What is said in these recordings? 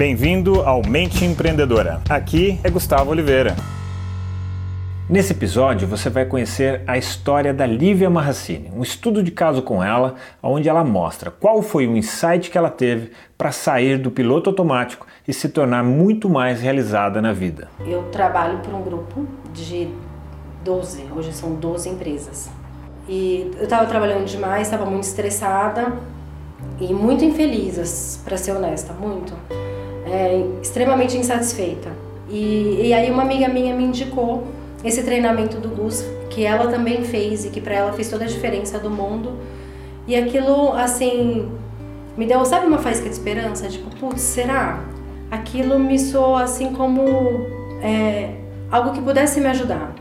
Bem-vindo ao Mente Empreendedora. Aqui é Gustavo Oliveira. Nesse episódio você vai conhecer a história da Lívia Marracini, um estudo de caso com ela, onde ela mostra qual foi o insight que ela teve para sair do piloto automático e se tornar muito mais realizada na vida. Eu trabalho para um grupo de 12, hoje são 12 empresas. E eu estava trabalhando demais, estava muito estressada e muito infeliz, para ser honesta, muito. É, extremamente insatisfeita. E, e aí uma amiga minha me indicou esse treinamento do Gus, que ela também fez e que para ela fez toda a diferença do mundo. E aquilo, assim, me deu, sabe, uma faísca de esperança? Tipo, putz, será? Aquilo me soou assim como é, algo que pudesse me ajudar.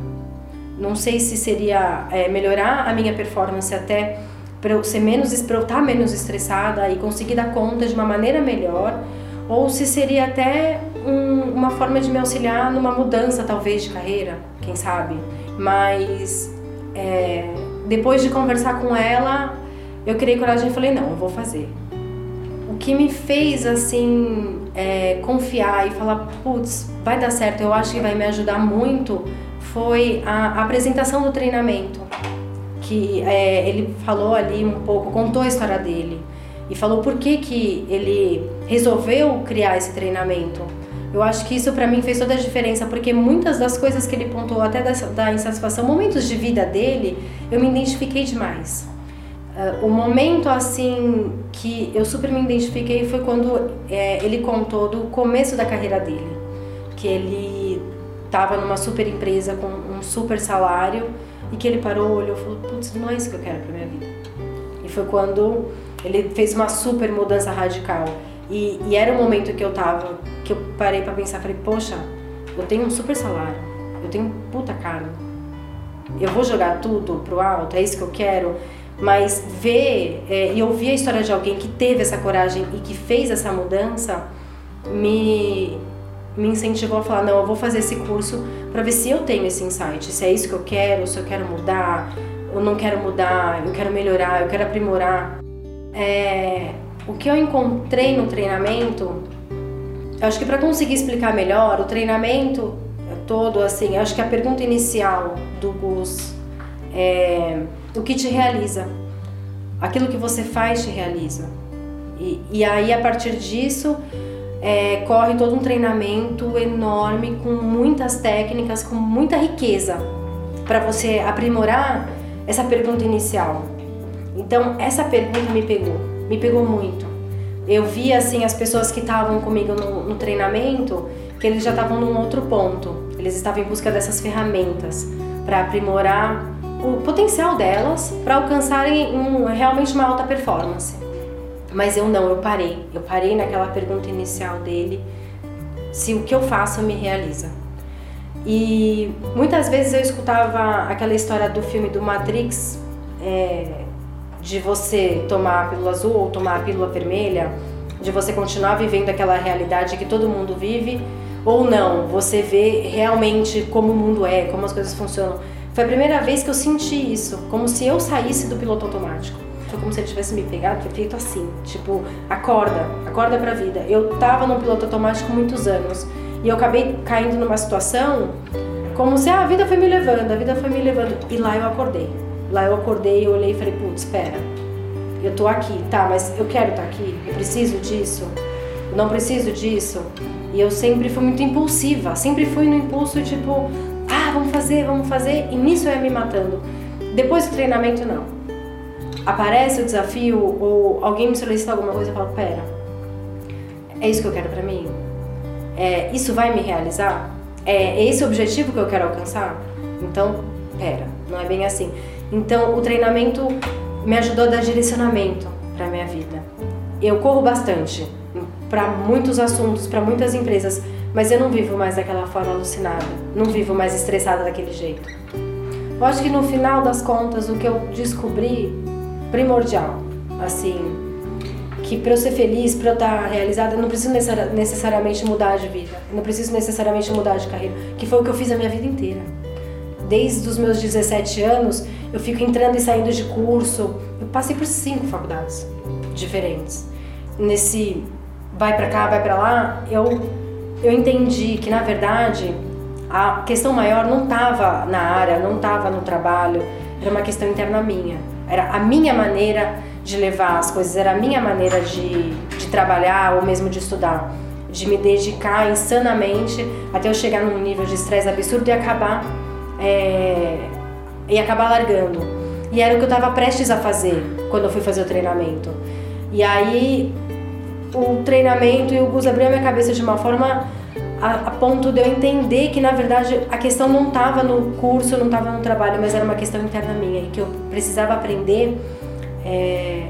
Não sei se seria é, melhorar a minha performance até para eu ser menos, para eu estar tá menos estressada e conseguir dar conta de uma maneira melhor, ou se seria até um, uma forma de me auxiliar numa mudança talvez de carreira, quem sabe. Mas é, depois de conversar com ela, eu criei coragem e falei não, eu vou fazer. O que me fez assim é, confiar e falar, putz, vai dar certo, eu acho que vai me ajudar muito, foi a, apresentação do treinamento. Que é, ele falou ali um pouco, contou a história dele e falou por que, que ele resolveu criar esse treinamento. Eu acho que isso para mim fez toda a diferença, porque muitas das coisas que ele pontuou, até da, da insatisfação, momentos de vida dele, eu me identifiquei demais. Uh, o momento assim que eu super me identifiquei foi quando é, ele contou do começo da carreira dele, que ele estava numa super empresa com um super salário e que ele parou, olhou e falou: Putz, não é isso que eu quero para minha vida. E foi quando ele fez uma super mudança radical. E, e era o momento que eu tava, que eu parei para pensar, falei, poxa, eu tenho um super salário, eu tenho puta carne, eu vou jogar tudo pro alto, é isso que eu quero. Mas ver é, e ouvir a história de alguém que teve essa coragem e que fez essa mudança me, me incentivou a falar: não, eu vou fazer esse curso para ver se eu tenho esse insight, se é isso que eu quero, se eu quero mudar, eu não quero mudar, eu quero melhorar, eu quero aprimorar. É, o que eu encontrei no treinamento, eu acho que para conseguir explicar melhor, o treinamento todo, assim, eu acho que a pergunta inicial do Gus é o que te realiza? Aquilo que você faz te realiza. E, e aí, a partir disso, é, corre todo um treinamento enorme, com muitas técnicas, com muita riqueza, para você aprimorar essa pergunta inicial. Então, essa pergunta me pegou me pegou muito. Eu vi assim as pessoas que estavam comigo no, no treinamento que eles já estavam num outro ponto. Eles estavam em busca dessas ferramentas para aprimorar o potencial delas para alcançarem um, realmente uma alta performance. Mas eu não, eu parei. Eu parei naquela pergunta inicial dele: se o que eu faço me realiza. E muitas vezes eu escutava aquela história do filme do Matrix, é, de você tomar a pílula azul ou tomar a pílula vermelha, de você continuar vivendo aquela realidade que todo mundo vive, ou não, você vê realmente como o mundo é, como as coisas funcionam. Foi a primeira vez que eu senti isso, como se eu saísse do piloto automático. Foi como se ele tivesse me pegado, foi feito assim, tipo, acorda, acorda pra vida. Eu tava no piloto automático muitos anos e eu acabei caindo numa situação como se ah, a vida foi me levando, a vida foi me levando. E lá eu acordei. Lá eu acordei, eu olhei e falei, putz, espera, eu tô aqui, tá, mas eu quero estar tá aqui, eu preciso disso, eu não preciso disso. E eu sempre fui muito impulsiva, sempre fui no impulso tipo, ah, vamos fazer, vamos fazer, e nisso eu ia me matando. Depois do treinamento, não. Aparece o desafio ou alguém me solicita alguma coisa, eu falo, pera, é isso que eu quero pra mim? É, isso vai me realizar? É, é esse o objetivo que eu quero alcançar? Então, pera, não é bem assim. Então, o treinamento me ajudou a dar direcionamento para minha vida. Eu corro bastante para muitos assuntos, para muitas empresas, mas eu não vivo mais daquela forma alucinada, não vivo mais estressada daquele jeito. Eu acho que no final das contas, o que eu descobri primordial, assim, que para eu ser feliz, para eu estar realizada, eu não preciso necessariamente mudar de vida, eu não preciso necessariamente mudar de carreira, que foi o que eu fiz a minha vida inteira. Desde os meus 17 anos, eu fico entrando e saindo de curso. Eu passei por cinco faculdades diferentes. Nesse vai para cá, vai para lá, eu, eu entendi que na verdade a questão maior não estava na área, não estava no trabalho, era uma questão interna minha. Era a minha maneira de levar as coisas, era a minha maneira de, de trabalhar ou mesmo de estudar, de me dedicar insanamente até eu chegar num nível de estresse absurdo e acabar é, e acabar largando. E era o que eu estava prestes a fazer quando eu fui fazer o treinamento. E aí o treinamento e o Gus abriu a minha cabeça de uma forma a, a ponto de eu entender que na verdade a questão não estava no curso, não estava no trabalho, mas era uma questão interna minha e que eu precisava aprender é,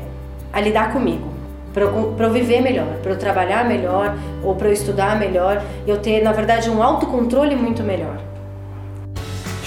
a lidar comigo para eu, viver melhor, para eu trabalhar melhor ou para eu estudar melhor e eu ter na verdade um autocontrole muito melhor.